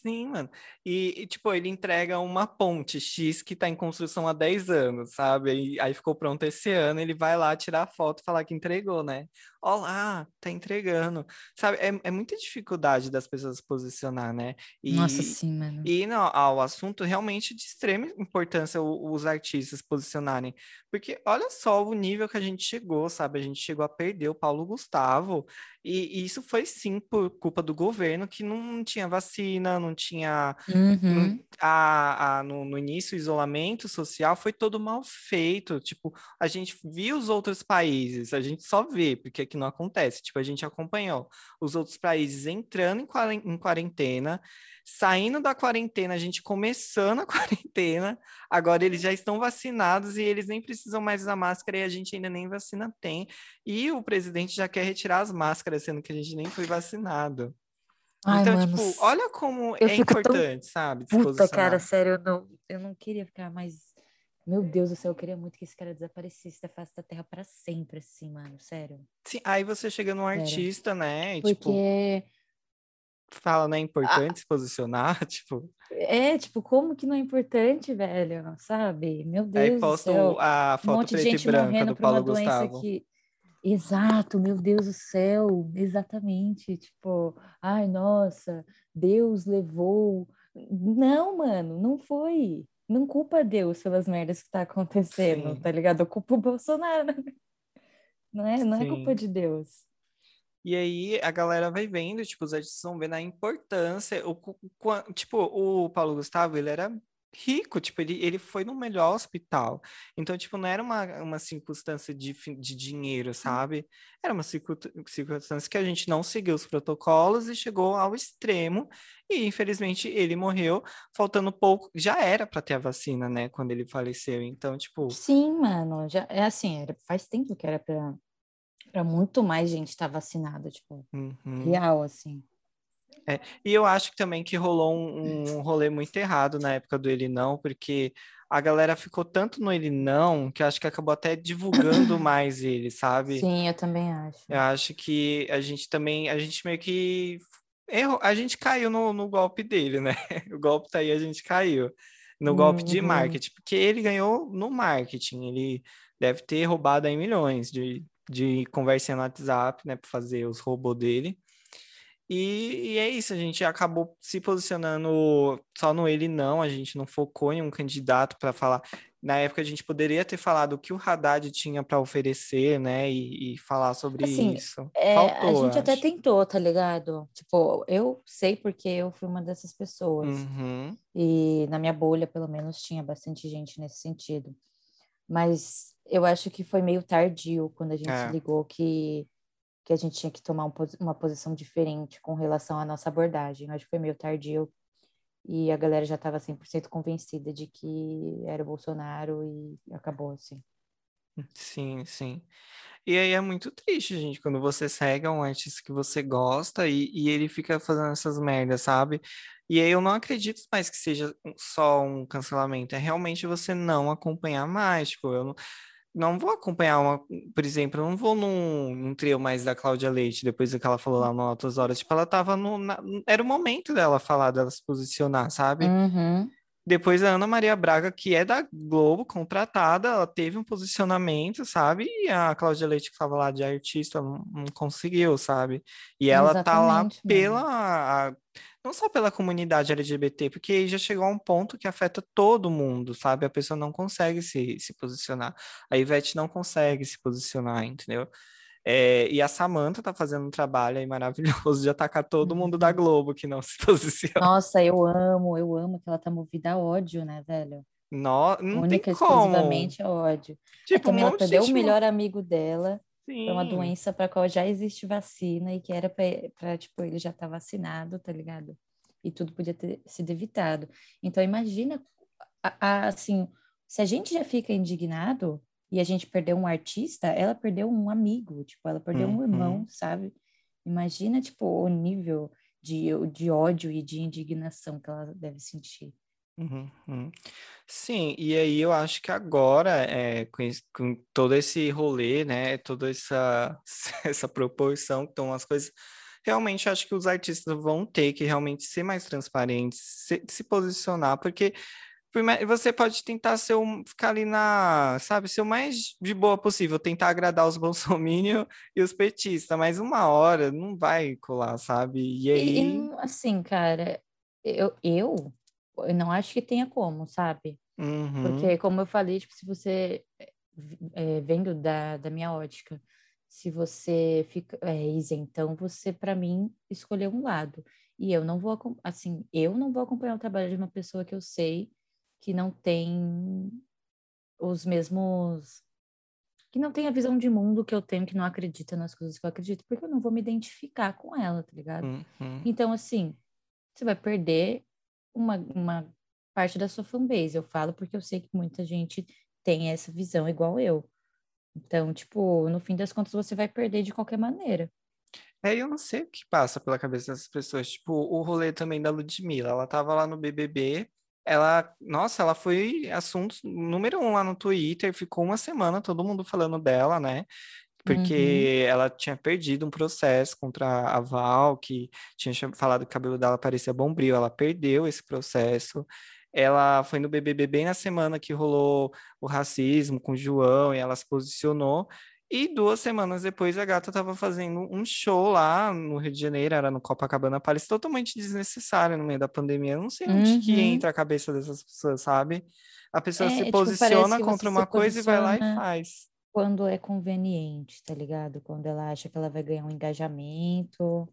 Sim, mano. E, e, tipo, ele entrega uma ponte X que tá em construção há 10 anos, sabe? E, aí ficou pronto esse ano, ele vai lá tirar a foto e falar que entregou, né? Olá, tá entregando. Sabe, é, é muita dificuldade das pessoas posicionar, né? E, Nossa, sim, mano. E não, ao assunto realmente de extrema importância os artistas posicionarem. Porque olha só o nível que a gente chegou, sabe? A gente chegou a perder o Paulo Gustavo. E, e isso foi sim por culpa do governo que não tinha vacina, não tinha. Uhum. a, a, no, no início, o isolamento social foi todo mal feito. Tipo, a gente viu os outros países, a gente só vê, porque aqui não acontece. Tipo, a gente acompanhou os outros países entrando em quarentena, saindo da quarentena, a gente começando a <laughs> quarentena, agora eles já estão vacinados e eles nem precisam mais usar máscara e a gente ainda nem vacina tem. E o presidente já quer retirar as máscaras, sendo que a gente nem foi vacinado. Ai, então, mano, tipo, olha como é importante, sabe? Puta, cara, sério, eu não, eu não queria ficar mais. Meu Deus do céu, eu queria muito que esse cara desaparecesse da face da terra para sempre, assim, mano, sério. Sim, aí você chega num artista, né? Tipo, Porque. Tipo fala, não é importante ah, se posicionar, <laughs> tipo. É, tipo, como que não é importante, velho? Sabe? Meu Deus. Aí posto a foto um monte preta de gente e branca do Paulo Gustavo. Que... Exato, meu Deus do céu, exatamente. Tipo, ai, nossa, Deus levou. Não, mano, não foi. Não culpa Deus pelas merdas que tá acontecendo, Sim. tá ligado? Culpa o Bolsonaro. Não é, não é culpa de Deus. E aí a galera vai vendo, tipo, os artistas vão vendo a importância. O, o, tipo, o Paulo Gustavo, ele era rico, tipo, ele, ele foi no melhor hospital. Então, tipo, não era uma, uma circunstância de, de dinheiro, hum. sabe? Era uma circunstância que a gente não seguiu os protocolos e chegou ao extremo. E, infelizmente, ele morreu faltando pouco. Já era para ter a vacina, né? Quando ele faleceu. Então, tipo. Sim, mano. Já, é assim, era, faz tempo que era para para muito mais gente estar tá vacinada, tipo, uhum. real, assim. É, e eu acho que também que rolou um, um rolê muito errado na época do Ele Não, porque a galera ficou tanto no Ele Não que acho que acabou até divulgando <coughs> mais ele, sabe? Sim, eu também acho. Eu acho que a gente também, a gente meio que errou, a gente caiu no, no golpe dele, né? <laughs> O golpe tá aí, a gente caiu no golpe uhum. de marketing, porque ele ganhou no marketing, ele deve ter roubado aí milhões de, de conversinha no WhatsApp, né, para fazer os robôs dele. E, e, é isso, a gente acabou se posicionando só no ele não, a gente não focou em um candidato para falar. Na época a gente poderia ter falado o que o Haddad tinha para oferecer, né, e, e falar sobre assim, isso. É, Faltou, a gente até tentou, tá ligado? Tipo, eu sei porque eu fui uma dessas pessoas. Uhum. E na minha bolha, pelo menos, tinha bastante gente nesse sentido. Mas eu acho que foi meio tardio quando a gente é. se ligou que que a gente tinha que tomar um, uma posição diferente com relação à nossa abordagem. Acho que foi meio tardio e a galera já estava 100% convencida de que era o Bolsonaro e acabou assim. Sim, sim. E aí é muito triste, gente, quando você segue um artista que você gosta e, e ele fica fazendo essas merdas, sabe? E aí eu não acredito mais que seja só um cancelamento, é realmente você não acompanhar mais. Tipo, eu não, não vou acompanhar uma, por exemplo, eu não vou num, num trio mais da Cláudia Leite, depois do que ela falou lá no Altas Horas. Tipo, ela tava no. Na, era o momento dela falar, dela se posicionar, sabe? Uhum. Depois a Ana Maria Braga, que é da Globo, contratada, ela teve um posicionamento, sabe? E a Cláudia Leite, que estava lá de artista, não, não conseguiu, sabe? E ela Exatamente, tá lá pela. A, não só pela comunidade LGBT, porque já chegou a um ponto que afeta todo mundo, sabe? A pessoa não consegue se, se posicionar. A Ivete não consegue se posicionar, entendeu? É, e a Samantha tá fazendo um trabalho aí maravilhoso de atacar todo mundo da uhum. Globo que não se <laughs> posiciona. Nossa, eu amo, eu amo que ela tá movida a ódio, né, velho? No, não Única tem como. exclusivamente a ódio. Tipo, é, também um ela perdeu o melhor amigo dela. Sim. Uma doença para qual já existe vacina e que era para, tipo, ele já estar tá vacinado, tá ligado? E tudo podia ter sido evitado. Então, imagina, a, a, assim, se a gente já fica indignado, e a gente perdeu um artista, ela perdeu um amigo, tipo, ela perdeu uhum. um irmão, sabe? Imagina, tipo, o nível de, de ódio e de indignação que ela deve sentir. Uhum, uhum. Sim, e aí eu acho que agora, é, com, com, todo esse rolê, né, toda essa, <laughs> essa proporção que estão as coisas, realmente acho que os artistas vão ter que realmente ser mais transparentes, se, se posicionar, porque você pode tentar ser um, ficar ali na, sabe, ser o mais de boa possível, tentar agradar os <laughs> bolsominions e os petistas, mas uma hora não vai colar, sabe? E aí. E, assim, cara, eu, eu, eu não acho que tenha como, sabe? Uhum. Porque, como eu falei, tipo, se você, é, vendo da, da minha ótica, se você fica é, isentão, você, para mim, escolheu um lado. E eu não vou, assim, eu não vou acompanhar o trabalho de uma pessoa que eu sei que não tem os mesmos. que não tem a visão de mundo que eu tenho, que não acredita nas coisas que eu acredito, porque eu não vou me identificar com ela, tá ligado? Uhum. Então, assim, você vai perder uma, uma parte da sua fanbase. Eu falo porque eu sei que muita gente tem essa visão igual eu. Então, tipo, no fim das contas, você vai perder de qualquer maneira. É, eu não sei o que passa pela cabeça dessas pessoas. Tipo, o rolê também da Ludmilla. Ela tava lá no BBB, ela, nossa, ela foi assunto número um lá no Twitter, ficou uma semana todo mundo falando dela, né? Porque uhum. ela tinha perdido um processo contra a Val, que tinha falado que o cabelo dela parecia bombril, ela perdeu esse processo. Ela foi no BBB bem na semana que rolou o racismo com o João e ela se posicionou. E duas semanas depois a gata estava fazendo um show lá no Rio de Janeiro, era no Copacabana Palace, totalmente desnecessário no meio da pandemia. Eu não sei onde uhum. que entra a cabeça dessas pessoas, sabe? A pessoa é, se tipo, posiciona contra uma coisa e vai lá e faz. Quando é conveniente, tá ligado? Quando ela acha que ela vai ganhar um engajamento,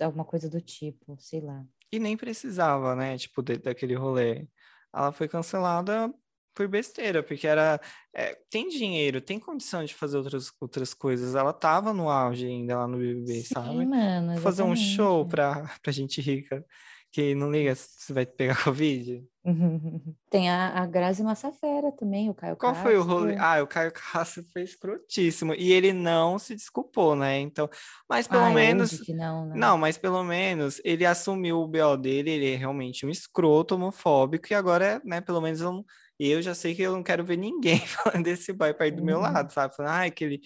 alguma coisa do tipo, sei lá. E nem precisava, né? Tipo, de, daquele rolê. Ela foi cancelada por besteira, porque era. É, tem dinheiro, tem condição de fazer outras, outras coisas. Ela tava no auge ainda lá no BBB, Sim, sabe? Mano, fazer um show pra, <laughs> pra gente rica que não liga se vai pegar <laughs> Covid. <laughs> Tem a, a Grazi Massafera também, o Caio Qual Castro. foi o rolê? Ah, o Caio Castro foi escrotíssimo. E ele não se desculpou, né? Então, mas pelo ah, menos. Que não, né? não, mas pelo menos ele assumiu o BO dele, ele é realmente um escroto homofóbico, e agora, né, pelo menos eu eu já sei que eu não quero ver ninguém <laughs> falando desse boy perto do meu uhum. lado, sabe? Falando, ai, que ele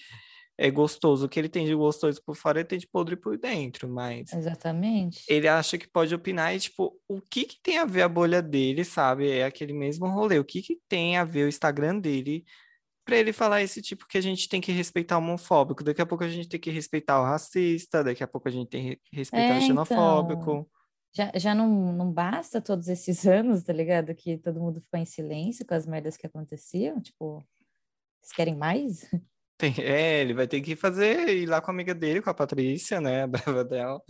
é gostoso. O que ele tem de gostoso por fora, ele tem de podre por dentro, mas... Exatamente. Ele acha que pode opinar e, tipo, o que que tem a ver a bolha dele, sabe? É aquele mesmo rolê. O que que tem a ver o Instagram dele para ele falar esse tipo que a gente tem que respeitar o homofóbico. Daqui a pouco a gente tem que respeitar o racista, daqui a pouco a gente tem que respeitar é, o xenofóbico. Então... Já, já não, não basta todos esses <laughs> anos, tá ligado? Que todo mundo ficou em silêncio com as merdas que aconteciam. Tipo, vocês querem mais? Tem, <laughs> é, ele vai ter que fazer, ir lá com a amiga dele, com a Patrícia, né? <laughs> A brava dela.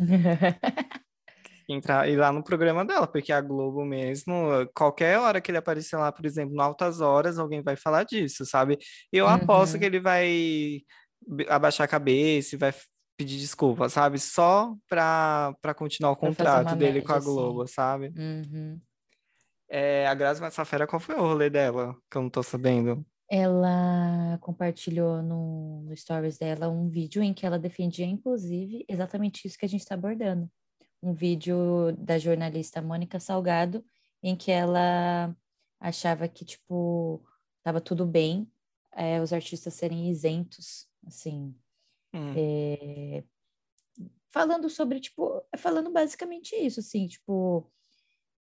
entrar ir lá no programa dela, porque a Globo mesmo, qualquer hora que ele aparecer lá, por exemplo, no Altas Horas, alguém vai falar disso, sabe? Eu uhum. aposto que ele vai abaixar a cabeça e vai pedir desculpa, sabe? Só pra, pra continuar o contrato dele média, com a Globo, sim. sabe? Uhum. É, a Grazi Massafera, qual foi o rolê dela? Que eu não tô sabendo. Ela compartilhou no, no stories dela um vídeo em que ela defendia, inclusive, exatamente isso que a gente está abordando. Um vídeo da jornalista Mônica Salgado, em que ela achava que, tipo, tava tudo bem é, os artistas serem isentos, assim. Hum. É, falando sobre, tipo, falando basicamente isso, assim, tipo,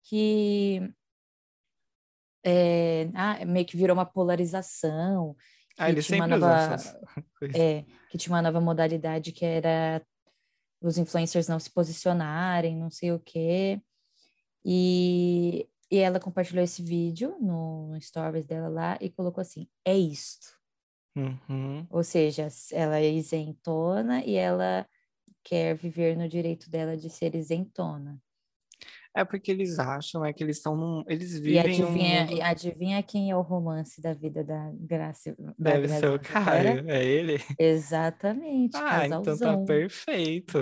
que é, ah, meio que virou uma polarização. Ah, ele sempre nova, <laughs> é, que tinha uma nova modalidade que era os influencers não se posicionarem, não sei o quê. E, e ela compartilhou esse vídeo no, stories dela lá e colocou assim: é isto. Uhum. Ou seja, ela é isentona e ela quer viver no direito dela de ser isentona. É porque eles acham, é que eles estão num. Eles vivem. E adivinha, mundo... adivinha quem é o romance da vida da Graça? Da Deve ser o Caio, é ele? Exatamente. Ah, casalzão. então tá perfeito.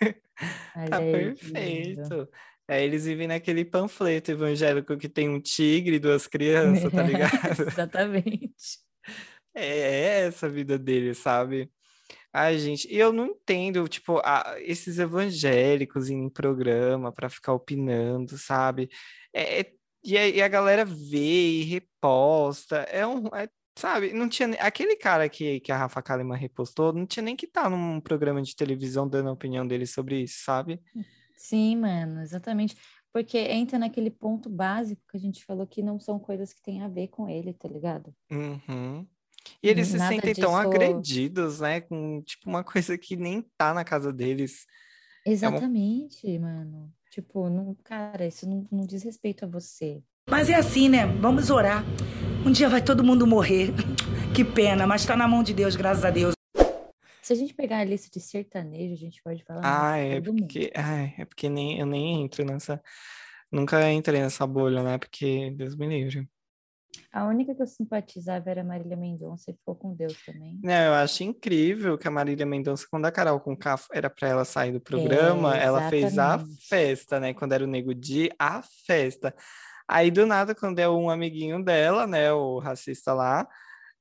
<laughs> tá perfeito. É, eles vivem naquele panfleto evangélico que tem um tigre e duas crianças, tá <laughs> ligado? Exatamente. É, é essa a vida deles, sabe? Ai, gente, eu não entendo, tipo, a, esses evangélicos em programa para ficar opinando, sabe? É, é, e, a, e, a, galera vê e reposta. É um. É, sabe, não tinha. Aquele cara que, que a Rafa Kalimann repostou não tinha nem que estar tá num programa de televisão dando a opinião dele sobre isso, sabe? Sim, mano, exatamente. Porque entra naquele ponto básico que a gente falou que não são coisas que têm a ver com ele, tá ligado? Uhum. E eles se sentem tão agredidos, né? Com, tipo, uma coisa que nem tá na casa deles. Exatamente, é uma... mano. Tipo, não, cara, isso não, não diz respeito a você. Mas é assim, né? Vamos orar. Um dia vai todo mundo morrer. <laughs> Que pena, mas tá na mão de Deus, graças a Deus. Se a gente pegar a lista de sertanejo, a gente pode falar. Ah, é porque, ai, é porque nem, eu nem entro nessa. Nunca entrei nessa bolha, né? Porque Deus me livre. A única que eu simpatizava era a Marília Mendonça e ficou com Deus também. Não, eu acho incrível que a Marília Mendonça, quando a Carol com K era para ela sair do programa, é, ela fez a festa, né? Quando era o Nego Di, a festa. Aí do nada, quando é um amiguinho dela, né, o racista lá,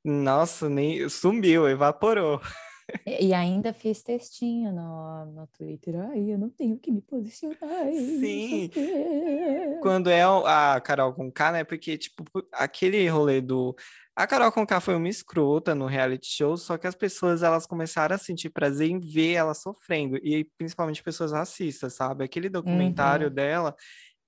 nossa, nem sumiu, evaporou. <laughs> E ainda fiz textinho no, no Twitter. Ai, eu não tenho que me posicionar. Sim. Quando é a Carol com K, né? Porque, tipo, aquele rolê do. A Carol com K foi uma escrota no reality show, só que as pessoas elas começaram a sentir prazer em ver ela sofrendo, e principalmente pessoas racistas, sabe? Aquele documentário uhum. dela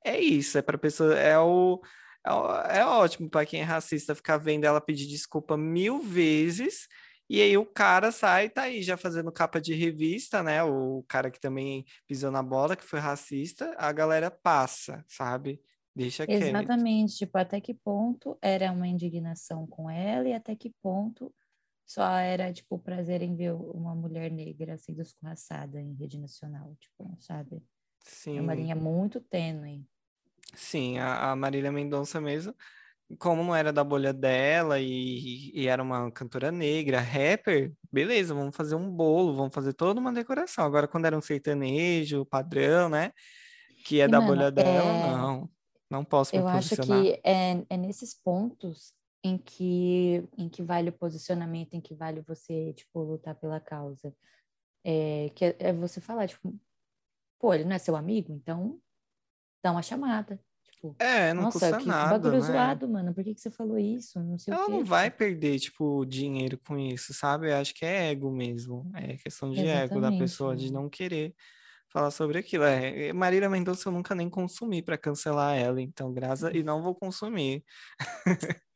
é isso, é para pessoa, é o é, é ótimo para quem é racista ficar vendo ela pedir desculpa mil vezes e aí o cara sai, tá aí já fazendo capa de revista, né? O cara que também pisou na bola, que foi racista, a galera passa, sabe? Deixa quieto. Exatamente, tipo, até que ponto era uma indignação com ela e até que ponto só era, tipo, prazer em ver uma mulher negra sendo escorraçada em rede nacional, tipo, sabe? Sim. É uma linha muito tênue. Sim, a, a Marília Mendonça mesmo como não era da bolha dela e, e, era uma cantora negra, rapper, beleza, vamos fazer um bolo, vamos fazer toda uma decoração. Agora, quando era um sertanejo, padrão, né? Que é e, da mano, bolha dela, é... não. Não posso me Eu acho que é, é nesses pontos em que, em que vale o posicionamento, em que vale você, tipo, lutar pela causa. É, que é, é você falar, tipo, pô, ele não é seu amigo, então dá uma chamada. Tipo, é, não nossa, custa que nada, bagulho né? zoado, mano. Por que, que você falou isso? Não sei Ela o quê. não vai perder, tipo, dinheiro com isso, sabe? Eu acho que é ego mesmo. É questão de ego da pessoa, de não querer falar sobre aquilo. É, Marília Mendonça eu nunca nem consumi para cancelar ela, então, graças... E não vou consumir.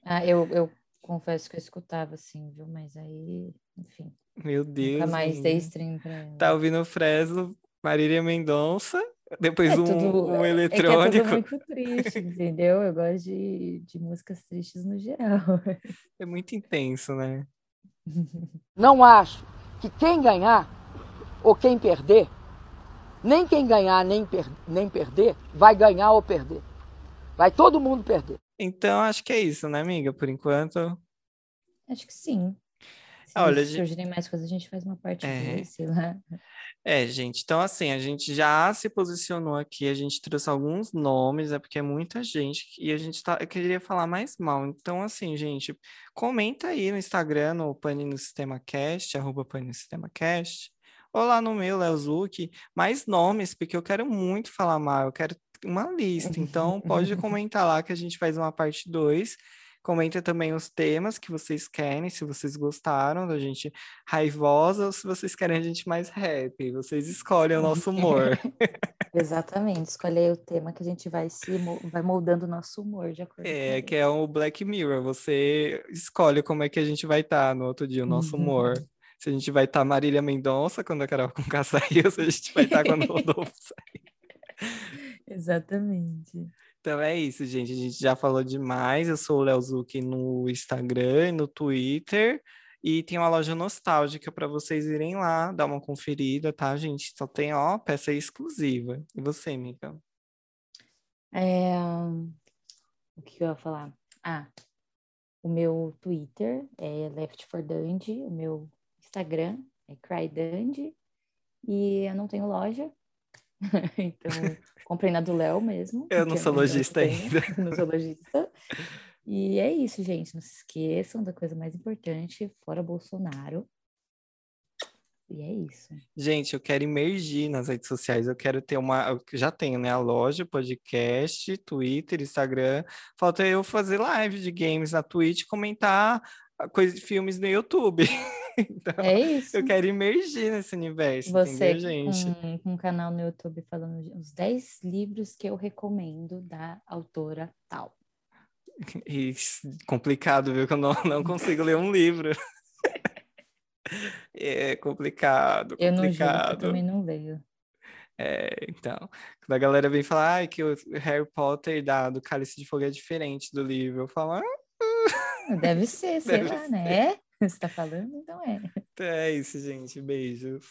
ah, eu, eu confesso que eu escutava, assim, viu? Mas aí, enfim. Meu Deus. Nunca mais dei stream pra ela. Tá ouvindo o Fresno, Marília Mendonça depois é um, tudo, um eletrônico. É, é tudo muito triste, entendeu? Eu gosto de, de músicas tristes no geral. É muito intenso, né? <laughs> Não acho que quem ganhar ou quem perder, nem quem ganhar nem, per nem perder, vai ganhar ou perder. Vai todo mundo perder. Então, acho que é isso, né, amiga? Por enquanto. Acho que sim. Se Olha, gente- surgirem mais coisas, a gente faz uma parte É. sei lá. É, gente, então assim, a gente já se posicionou aqui, a gente trouxe alguns nomes, é porque é muita gente e a gente tá, eu queria falar mais mal. Então, assim, gente, comenta aí no Instagram, no Pane no Sistema Cast, arroba Pane no Sistema Cast, ou lá no meu, Léo Zucchi, mais nomes, porque eu quero muito falar mal, eu quero uma lista. Então, pode <laughs> comentar lá que a gente faz uma parte 2. Comenta também os temas que vocês querem, se vocês gostaram da gente raivosa ou se vocês querem a gente mais rap. Vocês escolhem o nosso humor. <laughs> Exatamente, escolher o tema que a gente vai se vai moldando o nosso humor de acordo com É, que é o Black Mirror. Você escolhe como é que a gente vai estar no outro dia, o nosso humor. Se a gente vai estar Marília Mendonça quando a Carol Conká saiu, ou se a gente vai estar quando o Rodolfo <laughs> sair. Exatamente. Então é isso, gente. A gente já falou demais. Eu sou o Léo Zucchi no Instagram e no Twitter. E tem uma loja nostálgica para vocês irem lá, dar uma conferida, tá, gente? Só tem, ó, peça exclusiva. E você, amiga? É, O que eu ia falar? Ah, o meu Twitter é Left4Dandy, o meu Instagram é CryDandy, e eu não tenho loja, <laughs> então comprei na do Léo mesmo. Eu não é sou lojista ainda. <laughs> Não sou lojista. E é isso, gente. Não se esqueçam da coisa mais importante, fora Bolsonaro. E é isso. Gente, eu quero imergir nas redes sociais. Eu quero ter uma. Eu já tenho, né? A loja, podcast, Twitter, Instagram. Falta eu fazer live de games na Twitch, comentar coisa de filmes no YouTube. <laughs> Então, É isso. eu quero imergir nesse universo, Você entendeu, gente? com, com um canal no YouTube falando de- os 10 livros que eu recomendo da autora tal. <laughs> E complicado, viu? Que eu não, não consigo ler um livro. <laughs> É complicado, Eu não julgo, eu complicado. também não leio. É, então, quando a galera vem falar ai, que o Harry Potter da, do Cálice de Fogo é diferente do livro, eu falo, ah, Deve <laughs> ser, sei Deve lá, ser. né? <laughs> Você tá falando? Então é. é isso, gente. Beijos.